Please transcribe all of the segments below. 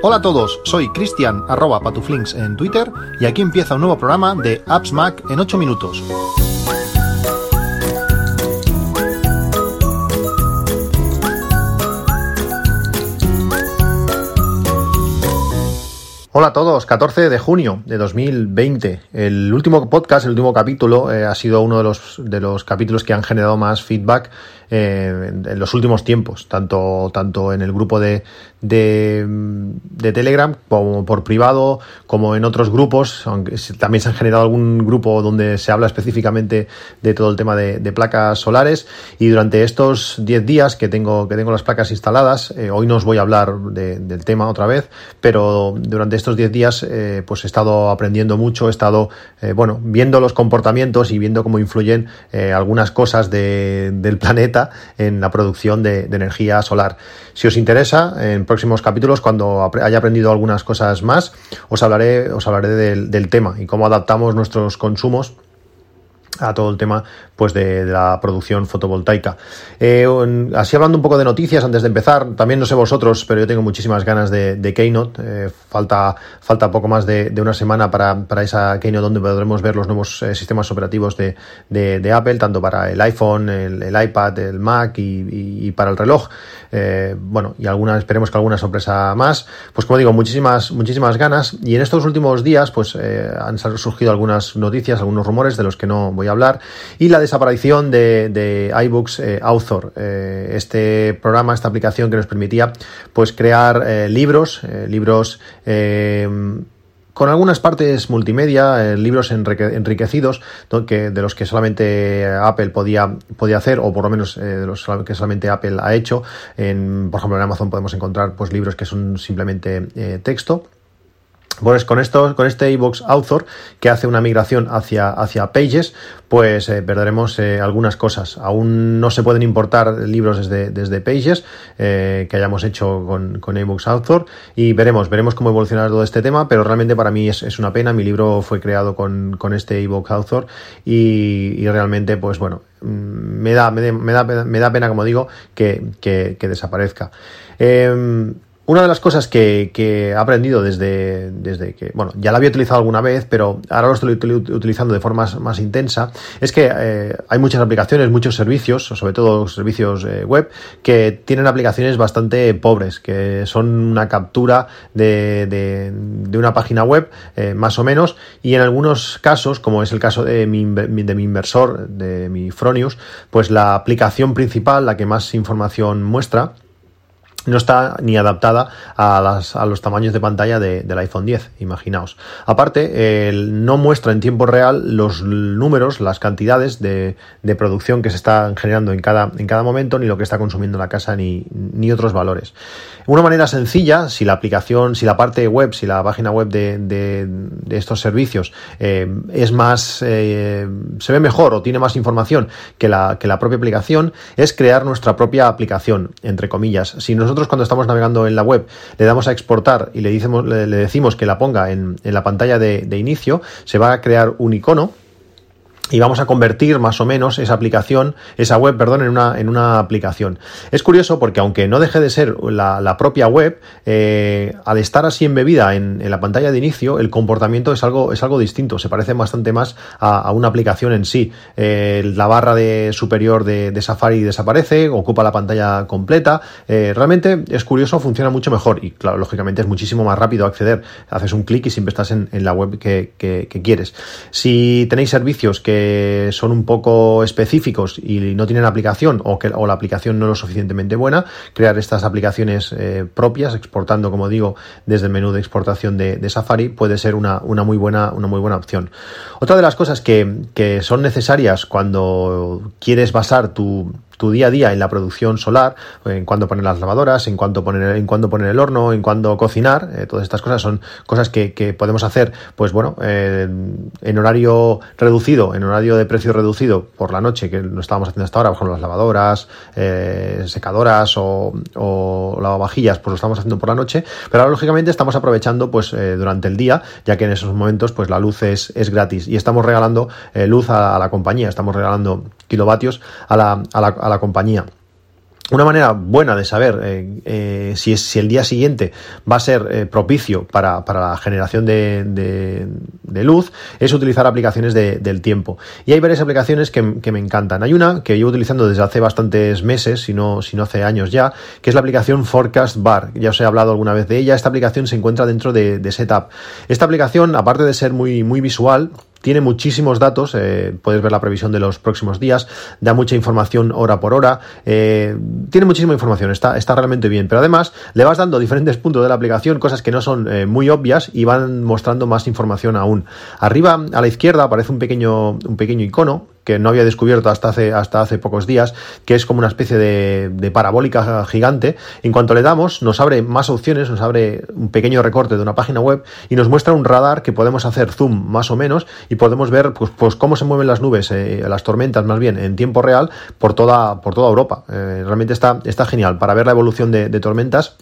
Hola a todos, soy Cristian arroba patuflinks en Twitter y aquí empieza un nuevo programa de Apps Mac en 8 minutos. Hola a todos, 14 de junio de 2020. El último podcast, el último capítulo, eh, ha sido uno de los, de los capítulos que han generado más feedback eh, en, los últimos tiempos, tanto, tanto en el grupo de, de, Telegram como por privado, como en otros grupos, aunque también se han generado algún grupo donde se habla específicamente de todo el tema de, placas solares. Y durante estos 10 días que tengo, que tengo las placas instaladas, eh, hoy no os voy a hablar de, del tema otra vez, pero durante estos 10 días eh, pues he estado aprendiendo mucho, he estado bueno, viendo los comportamientos y viendo cómo influyen algunas cosas de, del planeta en la producción de, energía solar. Si os interesa, en próximos capítulos, cuando haya aprendido algunas cosas más, os hablaré, os hablaré del, del tema y cómo adaptamos nuestros consumos a todo el tema pues de, la producción fotovoltaica. Eh, así hablando un poco de noticias antes de empezar, también no sé vosotros, pero yo tengo muchísimas ganas de, Keynote. Eh, falta, falta poco más de, una semana para, para, esa Keynote donde podremos ver los nuevos eh, sistemas operativos de, de, Apple, tanto para el iPhone, el, iPad, el Mac y, y, para el reloj. Eh, bueno, y alguna, esperemos que alguna sorpresa más. Pues como digo, muchísimas, muchísimas ganas. Y en estos últimos días, pues han surgido algunas noticias, algunos rumores de los que no voy a hablar. Y la desaparición de, iBooks eh, Author, eh, este programa, esta aplicación que nos permitía pues crear eh, libros, libros con algunas partes multimedia, libros enriquecidos, que, de los que solamente Apple podía, podía hacer, o por lo menos de los que solamente Apple ha hecho. En, por ejemplo, en Amazon podemos encontrar pues, libros que son simplemente texto. Pues con esto, con este iBox Author que hace una migración hacia, hacia Pages, pues eh, perderemos eh, algunas cosas. Aún no se pueden importar libros desde, desde Pages eh, que hayamos hecho con, con iBox Author y veremos, veremos cómo evolucionar todo este tema, pero realmente para mí es, es una pena. Mi libro fue creado con, con este iBox Author y, y, realmente, pues bueno, mm, me da, me, da, me da pena, como digo, que, que, que desaparezca. Eh, una de las cosas que, que he aprendido desde, desde, que, bueno, ya la había utilizado alguna vez, pero ahora lo estoy utilizando de forma más, intensa, es que eh, hay muchas aplicaciones, muchos servicios, sobre todo servicios eh, web, que tienen aplicaciones bastante pobres, que son una captura de, de, de una página web, eh, más o menos, y en algunos casos, como es el caso de mi, de mi inversor, de mi Fronius, pues la aplicación principal, la que más información muestra, no está ni adaptada a, las, a los tamaños de pantalla de, del iPhone 10, imaginaos. Aparte, no muestra en tiempo real los números, las cantidades de, de, producción que se están generando en cada, en cada momento, ni lo que está consumiendo la casa, ni, otros valores. Una manera sencilla, si la aplicación, si la parte web, si la página web de, de, de estos servicios eh, es más, eh, se ve mejor o tiene más información que la, que la propia aplicación, es crear nuestra propia aplicación, entre comillas. Si nosotros nosotros cuando estamos navegando en la web le damos a exportar y le, decimos, le, decimos que la ponga en, en la pantalla de inicio, se va a crear un icono y vamos a convertir más o menos esa aplicación, esa web, perdón, en una, en una aplicación. Es curioso porque aunque no deje de ser la, la propia web, eh, al estar así embebida en, en, la pantalla de inicio, el comportamiento es algo, es algo distinto, se parece bastante más a, a una aplicación en sí. Eh, la barra de superior de, de, Safari desaparece, ocupa la pantalla completa. Eh, realmente es curioso, funciona mucho mejor y claro, lógicamente es muchísimo más rápido acceder. Haces un clic y siempre estás en, en la web que, que, que quieres. Si tenéis servicios que son un poco específicos y no tienen aplicación o que o la aplicación no es lo suficientemente buena, crear estas aplicaciones eh, propias, exportando, como digo, desde el menú de exportación de, de Safari, puede ser una, una, muy buena, una muy buena opción. Otra de las cosas que, que son necesarias cuando quieres basar tu, tu día a día en la producción solar, en cuándo poner las lavadoras, en cuánto poner, en cuándo poner el horno, en cuándo cocinar, eh, todas estas cosas son cosas que, podemos hacer, pues bueno, eh, en horario reducido, en horario de precio reducido por la noche, que lo estábamos haciendo hasta ahora, por ejemplo, las lavadoras, eh, secadoras o, o, lavavajillas, pues lo estamos haciendo por la noche, pero ahora lógicamente estamos aprovechando pues durante el día, ya que en esos momentos pues la luz es, es gratis. Y estamos regalando luz a, la compañía, estamos regalando kilovatios a la, a la, la compañía. una manera buena de saber eh, eh, si, es, si el día siguiente va a ser eh, propicio para, para, la generación de, de, luz es utilizar aplicaciones del tiempo. Y hay varias aplicaciones que, que, me encantan. Hay una que llevo utilizando desde hace bastantes meses, si no, si no hace años ya, que es la aplicación Forecast Bar. Ya os he hablado alguna vez de ella. Esta aplicación se encuentra dentro de, Setup. Esta aplicación, aparte de ser muy, muy visual, tiene muchísimos datos, eh, puedes ver la previsión de los próximos días, da mucha información hora por hora, eh, tiene muchísima información, está, está realmente bien, pero además le vas dando diferentes puntos de la aplicación, cosas que no son eh, muy obvias y van mostrando más información aún. Arriba a la izquierda aparece un pequeño, un pequeño icono que no había descubierto hasta hace, hasta hace pocos días, que es como una especie de, parabólica gigante. En cuanto le damos, nos abre más opciones, nos abre un pequeño recorte de una página web y nos muestra un radar que podemos hacer zoom más o menos y podemos ver pues, pues cómo se mueven las nubes, eh, las tormentas más bien, en tiempo real por toda, por toda Europa. Eh, realmente está, está genial para ver la evolución de, de tormentas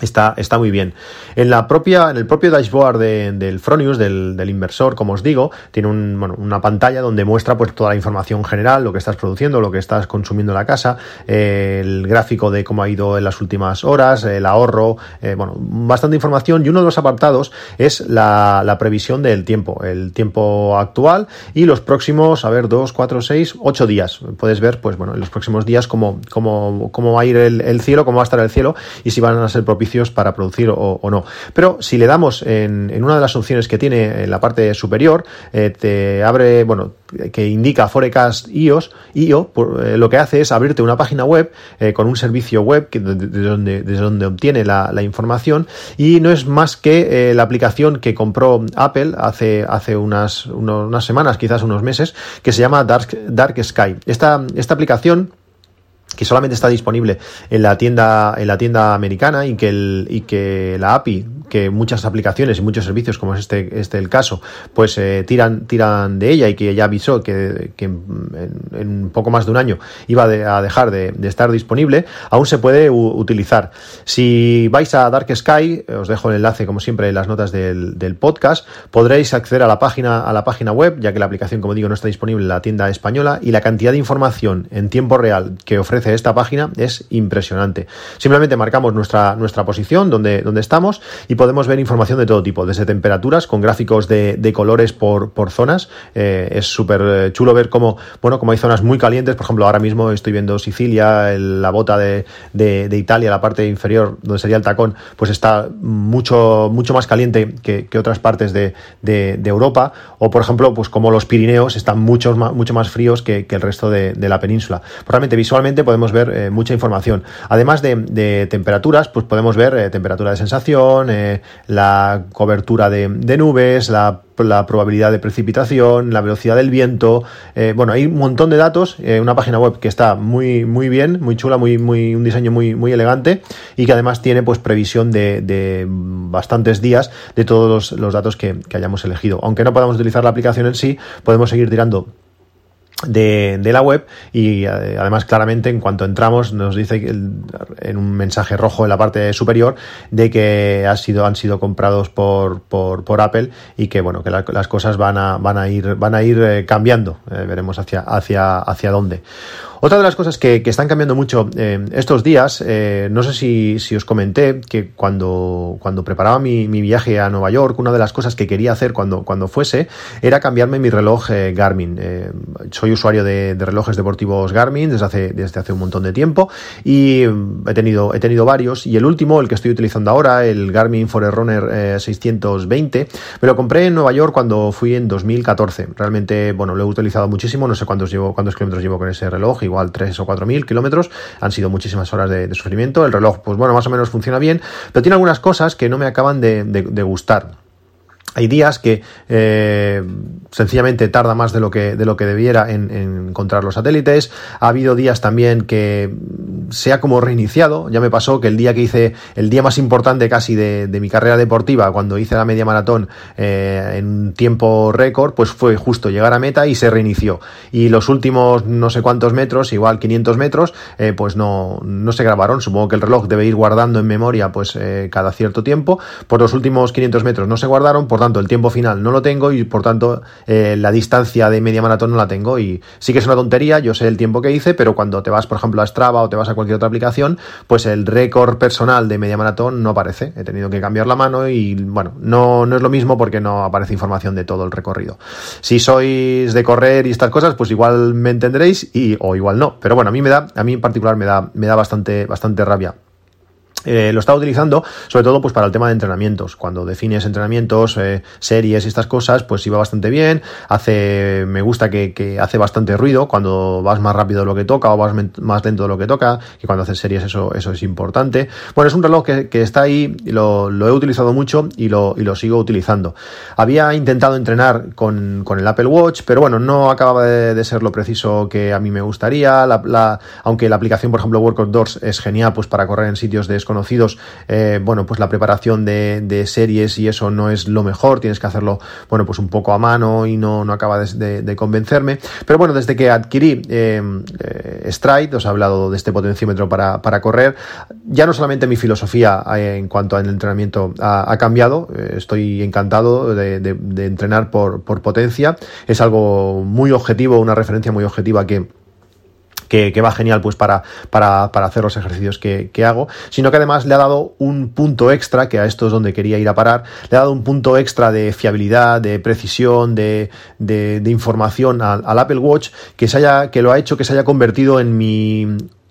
Está, está, muy bien. En la propia, en el propio dashboard del Fronius, del, del, inversor, como os digo, tiene un, bueno, una pantalla donde muestra pues toda la información general, lo que estás produciendo, lo que estás consumiendo en la casa, eh, el gráfico de cómo ha ido en las últimas horas, el ahorro, eh, bueno, bastante información. Y uno de los apartados es la, la, previsión del tiempo, el tiempo actual y los próximos, a ver, dos, cuatro, seis, ocho días. Puedes ver, pues bueno, en los próximos días cómo, cómo, cómo va a ir el, el cielo, cómo va a estar el cielo y si van a ser propicios para producir o, no. Pero si le damos en, una de las opciones que tiene en la parte superior, eh, te abre, bueno, que indica Forecast IOS, IO, eh, lo que hace es abrirte una página web eh, con un servicio web que, desde, donde, desde donde obtiene la, información y no es más que la aplicación que compró Apple hace, hace unas, semanas, quizás unos meses, que se llama Dark, Dark Sky. Esta aplicación que solamente está disponible en la tienda en la tienda americana y que el, y que la API que muchas aplicaciones y muchos servicios como es este este el caso pues eh, tiran tiran de ella y que ya avisó que, en, en, poco más de un año iba a dejar de, de, estar disponible aún se puede utilizar. Si vais a Dark Sky os dejo el enlace como siempre en las notas del, del podcast podréis acceder a la página a la página web ya que la aplicación como digo no está disponible en la tienda española y la cantidad de información en tiempo real que ofrece esta página es impresionante. Simplemente marcamos nuestra, nuestra posición donde, donde estamos y podemos ver información de todo tipo, desde temperaturas con gráficos de, de colores por, por zonas. Eh, es súper eh, chulo ver cómo, bueno, como hay zonas muy calientes, por ejemplo, ahora mismo estoy viendo Sicilia, la bota de, de, Italia, la parte inferior donde sería el tacón, pues está mucho, mucho más caliente que, que otras partes de, Europa. O, por ejemplo, pues como los Pirineos están mucho más, mucho más fríos que, que el resto de, la península. Pues realmente visualmente podemos ver eh, mucha información. Además de, temperaturas, pues podemos ver eh, temperatura de sensación, eh, la cobertura de, nubes, la probabilidad de precipitación, la velocidad del viento. Bueno, hay un montón de datos. Una página web que está muy, muy bien, muy chula, muy, muy, un diseño muy, muy elegante y que además tiene pues previsión de, bastantes días de todos los, datos que hayamos elegido. Aunque no podamos utilizar la aplicación en sí, podemos seguir tirando de, de, la web y eh, además claramente en cuanto entramos nos dice en un mensaje rojo en la parte superior de que ha sido, han sido comprados por, por, por Apple y que bueno que la, las cosas van a, van a ir van a ir eh, cambiando. Eh, veremos hacia, hacia, hacia dónde otra de las cosas que, que están cambiando mucho eh, estos días, eh, no sé si, si, os comenté que cuando, cuando preparaba mi, mi, viaje a Nueva York, una de las cosas que quería hacer cuando, cuando fuese era cambiarme mi reloj eh, Garmin. Eh, soy usuario de, relojes deportivos Garmin desde hace, desde hace un montón de tiempo y mm, he tenido, he tenido varios y el último, el que estoy utilizando ahora, el Garmin Forerunner 620, me lo compré en Nueva York cuando fui en 2014. Realmente, bueno, lo he utilizado muchísimo, no sé cuántos, llevo, cuántos kilómetros llevo con ese reloj igual 3 o 4 mil kilómetros, han sido muchísimas horas de, sufrimiento, el reloj pues bueno, más o menos funciona bien, pero tiene algunas cosas que no me acaban de, gustar. Hay días que eh, sencillamente tarda más de lo que, de lo que debiera en, encontrar los satélites. Ha habido días también que se ha como reiniciado. Ya me pasó que el día que hice, el día más importante casi de, de mi carrera deportiva, cuando hice la media maratón eh, en tiempo récord, pues fue justo llegar a meta y se reinició. Y los últimos no sé cuántos metros, igual 500 metros, eh, pues no, no se grabaron. Supongo que el reloj debe ir guardando en memoria pues eh, cada cierto tiempo. Por los últimos 500 metros no se guardaron, por tanto el tiempo final no lo tengo y por tanto la distancia de media maratón no la tengo y sí que es una tontería, yo sé el tiempo que hice, pero cuando te vas por ejemplo a Strava o te vas a cualquier otra aplicación, pues el récord personal de media maratón no aparece, he tenido que cambiar la mano y bueno, no, no es lo mismo porque no aparece información de todo el recorrido. Si sois de correr y estas cosas, pues igual me entenderéis y o igual no, pero bueno, a mí me da, a mí en particular me da, me da bastante, bastante rabia. Eh, lo estaba utilizando sobre todo pues para el tema de entrenamientos. Cuando defines entrenamientos eh, series y estas cosas pues iba bastante bien hace me gusta que, hace bastante ruido cuando vas más rápido de lo que toca o vas más lento de lo que toca y cuando haces series eso eso es importante. Bueno es un reloj que, está ahí lo, lo, he utilizado mucho y lo, y lo sigo utilizando. Había intentado entrenar con, con el Apple Watch pero bueno no acababa de, ser lo preciso que a mí me gustaría. La, aunque la aplicación por ejemplo Workout Doors es genial pues para correr en sitios de conocidos, eh, bueno, pues la preparación de, series y eso no es lo mejor, tienes que hacerlo, bueno, pues un poco a mano y no, no acaba de, convencerme. Pero bueno, desde que adquirí eh, eh, Stride, os he hablado de este potenciómetro para, correr, ya no solamente mi filosofía en cuanto al entrenamiento ha, cambiado, estoy encantado de, entrenar por potencia, es algo muy objetivo, una referencia muy objetiva que que, va genial pues para, para, hacer los ejercicios que, hago, sino que además le ha dado un punto extra, que a esto es donde quería ir a parar, le ha dado un punto extra de fiabilidad, de precisión, de, de, información al, al, Apple Watch, que, se haya, que lo ha hecho que se haya convertido en mi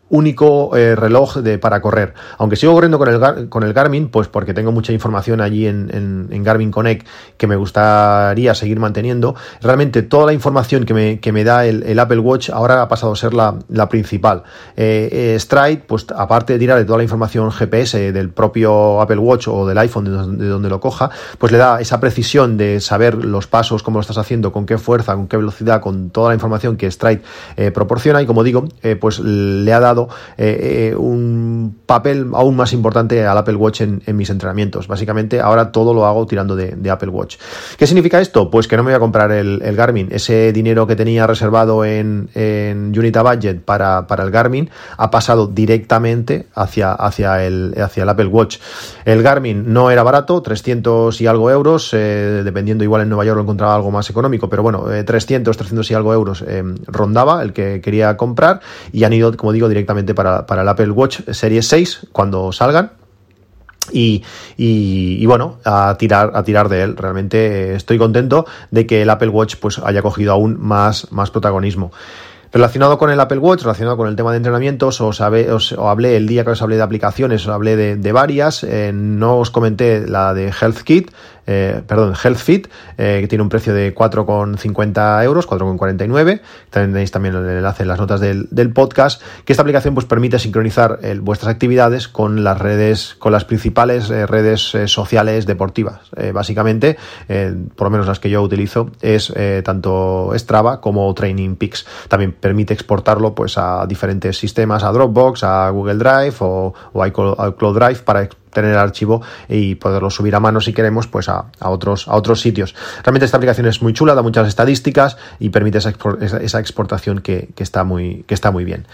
único eh, reloj de, para correr. Aunque sigo corriendo con el, con el Garmin, pues porque tengo mucha información allí en, en, Garmin Connect que me gustaría seguir manteniendo, realmente toda la información que me, que me da el, Apple Watch ahora ha pasado a ser la, la principal. Eh, eh, Stride, pues aparte de tirar de toda la información GPS del propio Apple Watch o del iPhone de donde, de donde lo coja, pues le da esa precisión de saber los pasos, cómo lo estás haciendo, con qué fuerza, con qué velocidad, con toda la información que Stride proporciona y como digo, pues le ha dado eh, eh, un papel aún más importante al Apple Watch en, mis entrenamientos. Básicamente ahora todo lo hago tirando de, Apple Watch. ¿Qué significa esto? Pues que no me voy a comprar el, Garmin. Ese dinero que tenía reservado en, en Unita Budget para, el Garmin ha pasado directamente hacia, hacia, el, hacia el Apple Watch. El Garmin no era barato, 300 y algo euros, eh, dependiendo igual en Nueva York lo encontraba algo más económico, pero bueno, 300, 300 y algo euros rondaba el que quería comprar y han ido, como digo, directamente para, el Apple Watch Series 6 cuando salgan. Y, y, bueno, a tirar, a tirar de él. Realmente estoy contento de que el Apple Watch pues haya cogido aún más, más protagonismo. Relacionado con el Apple Watch, relacionado con el tema de entrenamientos, os, os, hablé el día que os hablé de aplicaciones, os hablé de, varias. Eh, no os comenté la de Health Kit, eh, perdón, HealthFit, eh, que tiene un precio de 4,50 euros, 4,49. Tenéis también el enlace en las notas del, podcast, que esta aplicación pues permite sincronizar eh, vuestras actividades con las redes, con las principales redes sociales deportivas. básicamente, por lo menos las que yo utilizo, es tanto Strava como Training Peaks. También permite exportarlo pues a diferentes sistemas, a Dropbox, a Google Drive o, o a iCloud Drive para tener el archivo y poderlo subir a mano si queremos pues a, otros, a otros sitios. Realmente esta aplicación es muy chula, da muchas estadísticas y permite esa, exportación que, está muy, que está muy bien.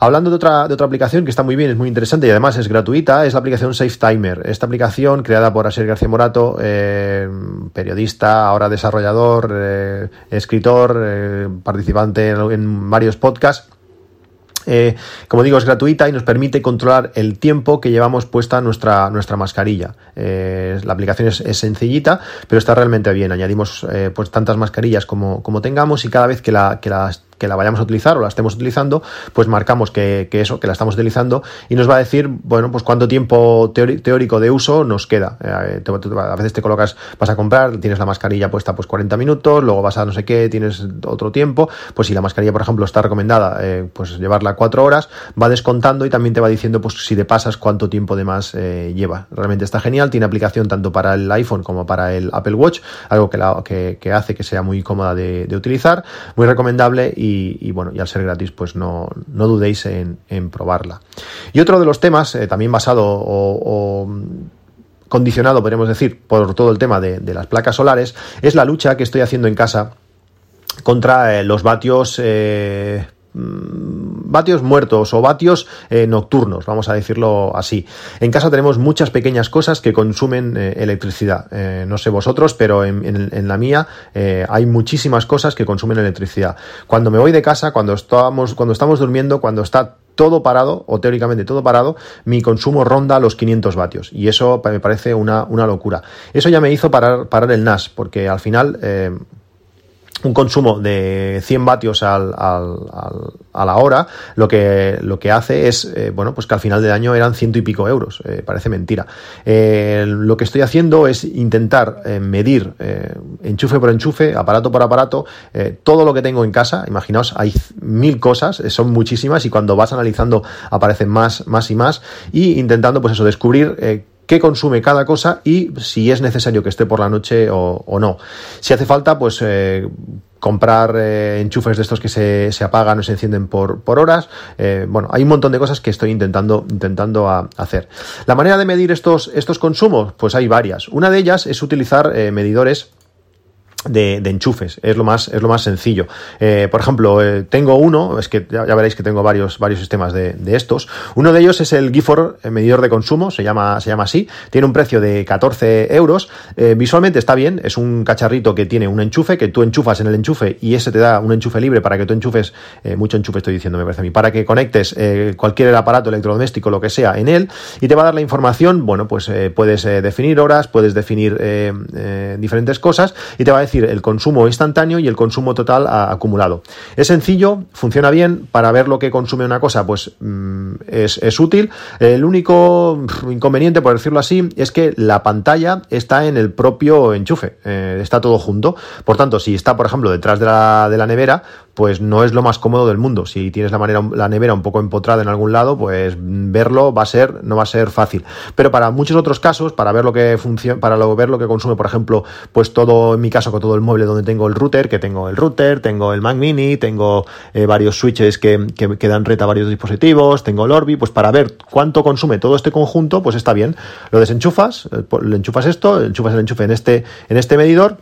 Hablando de otra, de otra aplicación que está muy bien, es muy interesante y además es gratuita, es la aplicación Safe Timer. Esta aplicación creada por Asier García Morato, eh, periodista, ahora desarrollador, eh, escritor, eh, participante en varios podcasts eh, como digo, es gratuita y nos permite controlar el tiempo que llevamos puesta nuestra, nuestra mascarilla. Eh, la aplicación es, sencillita, pero está realmente bien. Añadimos eh, pues tantas mascarillas como, como, tengamos y cada vez que la, que la que la vayamos a utilizar o la estemos utilizando, pues marcamos que, eso, que la estamos utilizando y nos va a decir, bueno, pues cuánto tiempo teórico de uso nos queda. Eh, a veces te colocas, vas a comprar, tienes la mascarilla puesta pues 40 minutos, luego vas a no sé qué, tienes otro tiempo, pues si la mascarilla, por ejemplo, está recomendada, eh, pues llevarla 4 horas, va descontando y también te va diciendo, pues si te pasas, cuánto tiempo de más eh, lleva. Realmente está genial, tiene aplicación tanto para el iPhone como para el Apple Watch, algo que, la, que, hace que sea muy cómoda de, de utilizar, muy recomendable y y, bueno, y al ser gratis, pues no, dudéis en, probarla. Y otro de los temas, eh, también basado o, condicionado, podríamos decir, por todo el tema de, las placas solares, es la lucha que estoy haciendo en casa contra eh, los vatios eh, vatios muertos o vatios eh, nocturnos, vamos a decirlo así. En casa tenemos muchas pequeñas cosas que consumen eh, electricidad. no sé vosotros, pero en, en la mía hay muchísimas cosas que consumen electricidad. Cuando me voy de casa, cuando estamos, cuando estamos durmiendo, cuando está todo parado, o teóricamente todo parado, mi consumo ronda los 500 vatios. Y eso me parece una, una locura. Eso ya me hizo parar, parar el NAS, porque al final eh, un consumo de 100 vatios al, al, a la hora, lo que, lo que hace es, eh, bueno, pues que al final del año eran ciento y pico euros, eh, parece mentira. Eh, lo que estoy haciendo es intentar medir enchufe por enchufe, aparato por aparato, todo lo que tengo en casa, imaginaos, hay mil cosas, son muchísimas y cuando vas analizando aparecen más, más y más, y intentando, pues eso, descubrir qué consume cada cosa y si es necesario que esté por la noche o, no. Si hace falta, pues eh, comprar eh, enchufes de estos que se, se, apagan o se encienden por, por horas. Eh, bueno, hay un montón de cosas que estoy intentando, intentando hacer. La manera de medir estos, estos consumos, pues hay varias. Una de ellas es utilizar medidores de, enchufes, es lo más, es lo más sencillo. Eh, por ejemplo, eh, tengo uno, es que ya, veréis que tengo varios, varios sistemas de, estos. Uno de ellos es el Gifor eh, medidor de consumo, se llama, se llama así, tiene un precio de 14 euros. visualmente está bien, es un cacharrito que tiene un enchufe, que tú enchufas en el enchufe y ese te da un enchufe libre para que tú enchufes, mucho enchufe estoy diciendo, me parece a mí, para que conectes cualquier aparato electrodoméstico, lo que sea, en él y te va a dar la información, bueno, pues puedes definir horas, puedes definir diferentes cosas y te va a decir el consumo instantáneo y el consumo total acumulado. Es sencillo, funciona bien, para ver lo que consume una cosa, pues mm, es, útil. El único inconveniente, por decirlo así, es que la pantalla está en el propio enchufe, eh, está todo junto. Por tanto, si está, por ejemplo, detrás de la, de la nevera, pues no es lo más cómodo del mundo. Si tienes la, manera, la nevera un poco empotrada en algún lado, pues verlo va a ser, no va a ser fácil. Pero para muchos otros casos, para ver lo que funciona, para ver lo que consume, por ejemplo, pues todo, en mi caso, con todo el mueble donde tengo el router, que tengo el router, tengo el Mac Mini, tengo eh, varios switches que, que, dan red a varios dispositivos, tengo el Orbi, pues para ver cuánto consume todo este conjunto, pues está bien. Lo desenchufas, eh, le enchufas esto, enchufas el enchufe en este, en este medidor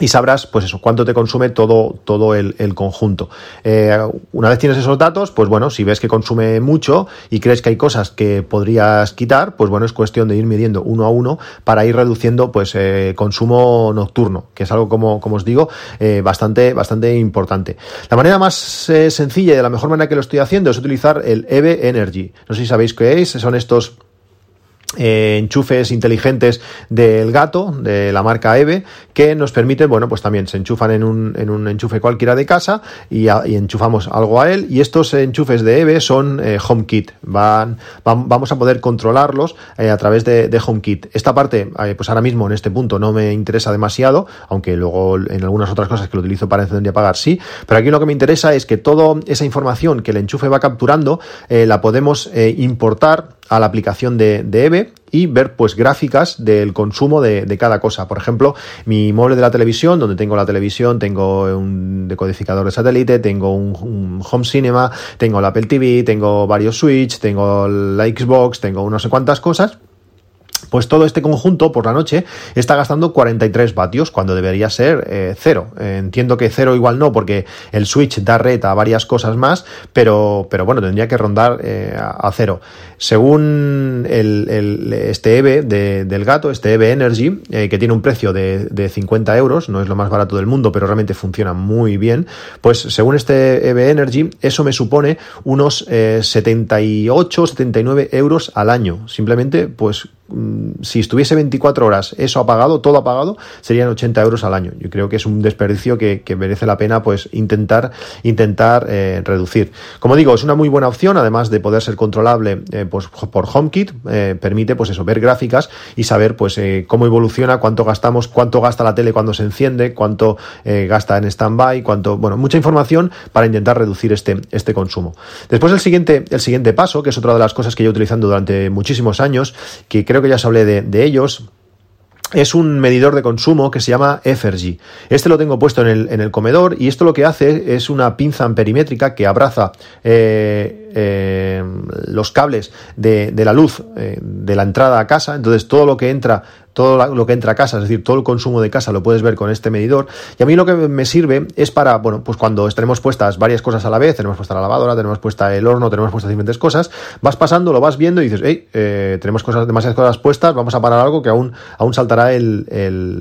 y sabrás, pues eso, cuánto te consume todo, todo el, conjunto. Eh, una vez tienes esos datos, pues bueno, si ves que consume mucho y crees que hay cosas que podrías quitar, pues bueno, es cuestión de ir midiendo uno a uno para ir reduciendo, pues, eh, consumo nocturno, que es algo, como, como os digo, eh, bastante, bastante importante. La manera más sencilla y de la mejor manera que lo estoy haciendo es utilizar el EVE Energy. No sé si sabéis qué es, son estos eh, enchufes inteligentes del gato, de la marca EVE, que nos permiten, bueno, pues también se enchufan en un, en un enchufe cualquiera de casa y, enchufamos algo a él. Y estos enchufes de EVE son eh, HomeKit. Van, vamos a poder controlarlos eh, a través de, HomeKit. Esta parte, pues ahora mismo en este punto no me interesa demasiado, aunque luego en algunas otras cosas que lo utilizo para encender y apagar sí. Pero aquí lo que me interesa es que toda esa información que el enchufe va capturando la podemos importar a la aplicación de, de EVE y ver pues gráficas del consumo de, cada cosa. Por ejemplo, mi mueble de la televisión, donde tengo la televisión, tengo un decodificador de satélite, tengo un, home cinema, tengo la Apple TV, tengo varios Switch, tengo la Xbox, tengo no sé cuántas cosas pues todo este conjunto por la noche está gastando 43 vatios cuando debería ser eh, cero. entiendo que cero igual no, porque el switch da red a varias cosas más, pero, pero bueno, tendría que rondar eh, a cero. Según el, este EVE del gato, este EVE Energy, eh, que tiene un precio de, de, 50 euros, no es lo más barato del mundo, pero realmente funciona muy bien, pues según este EVE Energy, eso me supone unos 78, 79 euros al año. Simplemente, pues si estuviese 24 horas eso apagado, todo apagado, serían 80 euros al año. Yo creo que es un desperdicio que, merece la pena pues intentar, intentar eh, reducir. Como digo, es una muy buena opción, además de poder ser controlable eh, pues, por HomeKit, eh, permite pues eso, ver gráficas y saber pues cómo evoluciona, cuánto gastamos, cuánto gasta la tele cuando se enciende, cuánto gasta en standby, cuánto, bueno, mucha información para intentar reducir este, este consumo. Después el siguiente, el siguiente paso, que es otra de las cosas que yo utilizando durante muchísimos años, que creo que ya os hablé de, ellos, es un medidor de consumo que se llama Effergy. Este lo tengo puesto en el, comedor y esto lo que hace es una pinza amperimétrica que abraza eh, eh, los cables de, la luz eh, de la entrada a casa. Entonces todo lo que entra todo lo que entra a casa, es decir, todo el consumo de casa lo puedes ver con este medidor. Y a mí lo que me sirve es para, bueno, pues cuando tenemos puestas varias cosas a la vez, tenemos puesta la lavadora, tenemos puesta el horno, tenemos puestas diferentes cosas, vas pasando, lo vas viendo y dices, hey, eh, tenemos cosas, demasiadas cosas puestas, vamos a parar algo que aún, aún saltará el,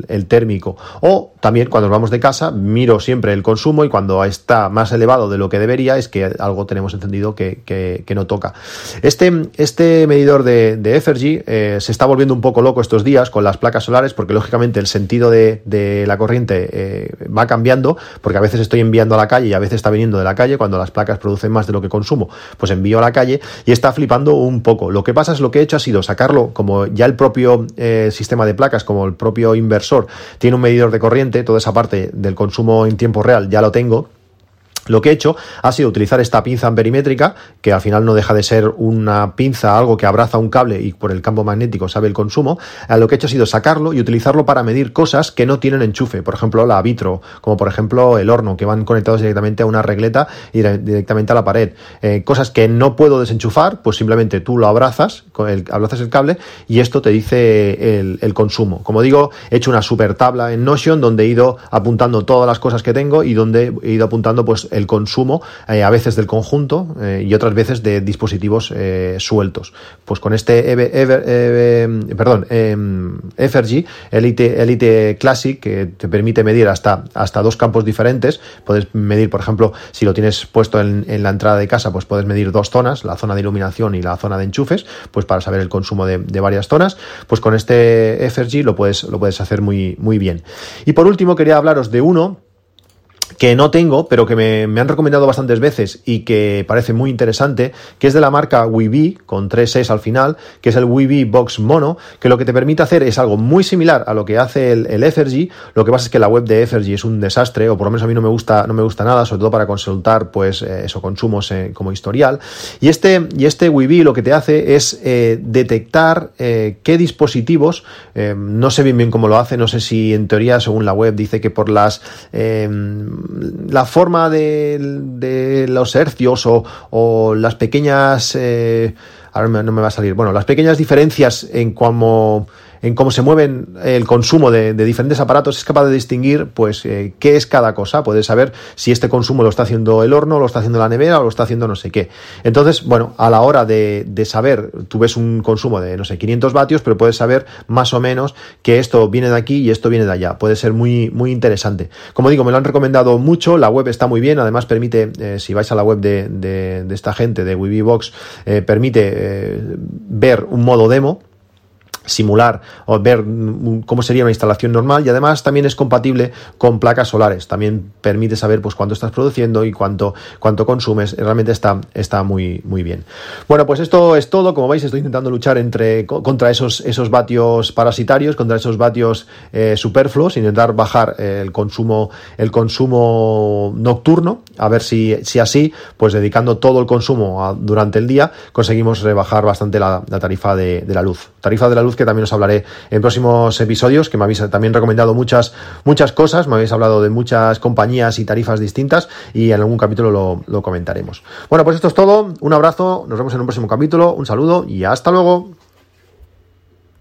el, térmico. O también cuando vamos de casa, miro siempre el consumo y cuando está más elevado de lo que debería es que algo tenemos encendido que, que, no toca. Este, este medidor de, de Effergy eh, se está volviendo un poco loco estos días las placas solares porque lógicamente el sentido de, la corriente eh, va cambiando porque a veces estoy enviando a la calle y a veces está viniendo de la calle cuando las placas producen más de lo que consumo, pues envío a la calle y está flipando un poco. Lo que pasa es lo que he hecho ha sido sacarlo como ya el propio eh, sistema de placas, como el propio inversor tiene un medidor de corriente, toda esa parte del consumo en tiempo real ya lo tengo lo que he hecho ha sido utilizar esta pinza amperimétrica, que al final no deja de ser una pinza, algo que abraza un cable y por el campo magnético sabe el consumo. Eh, lo que he hecho ha sido sacarlo y utilizarlo para medir cosas que no tienen enchufe, por ejemplo la vitro, como por ejemplo el horno, que van conectados directamente a una regleta y directamente a la pared. Eh, cosas que no puedo desenchufar, pues simplemente tú lo abrazas, abrazas el cable y esto te dice el, el consumo. Como digo, he hecho una super tabla en Notion donde he ido apuntando todas las cosas que tengo y donde he ido apuntando pues el consumo eh, a veces del conjunto eh, y otras veces de dispositivos eh, sueltos. Pues con este perdón, FRG Elite, Elite Classic que te permite medir hasta, hasta dos campos diferentes, puedes medir, por ejemplo, si lo tienes puesto en, la entrada de casa, pues puedes medir dos zonas, la zona de iluminación y la zona de enchufes, pues para saber el consumo de, varias zonas, pues con este FRG lo puedes, lo puedes hacer muy, muy bien. Y por último quería hablaros de uno que no tengo, pero que me, han recomendado bastantes veces y que parece muy interesante, que es de la marca Weebee, con tres S al final, que es el Weebee Box Mono, que lo que te permite hacer es algo muy similar a lo que hace el, el lo que pasa es que la web de Effergy es un desastre, o por lo menos a mí no me gusta, no me gusta nada, sobre todo para consultar, pues, eh, eso, consumos eh, como historial. Y este, y este Weebee lo que te hace es eh, detectar qué dispositivos, no sé bien bien cómo lo hace, no sé si en teoría, según la web, dice que por las la forma de, los hercios o, las pequeñas... Eh, ahora no me va a salir. Bueno, las pequeñas diferencias en cómo en cómo se mueven el consumo de, diferentes aparatos, es capaz de distinguir pues eh, qué es cada cosa. Puedes saber si este consumo lo está haciendo el horno, lo está haciendo la nevera o lo está haciendo no sé qué. Entonces, bueno, a la hora de, saber, tú ves un consumo de, no sé, 500 vatios, pero puedes saber más o menos que esto viene de aquí y esto viene de allá. Puede ser muy, muy interesante. Como digo, me lo han recomendado mucho, la web está muy bien, además permite, eh, si vais a la web de, esta gente, de WeBox, eh, permite ver un modo demo simular o ver cómo sería una instalación normal y además también es compatible con placas solares. También permite saber pues cuánto estás produciendo y cuánto, cuánto consumes. Realmente está, está muy, muy bien. Bueno, pues esto es todo. Como veis, estoy intentando luchar entre, contra esos, esos vatios parasitarios, contra esos vatios eh, superfluos, intentar bajar el consumo, el consumo nocturno, a ver si, si así, pues dedicando todo el consumo durante el día, conseguimos rebajar bastante la, tarifa de la luz. Tarifa de la luz que también os hablaré en próximos episodios, que me habéis también recomendado muchas, muchas cosas, me habéis hablado de muchas compañías y tarifas distintas y en algún capítulo lo, lo comentaremos. Bueno, pues esto es todo, un abrazo, nos vemos en un próximo capítulo, un saludo y hasta luego.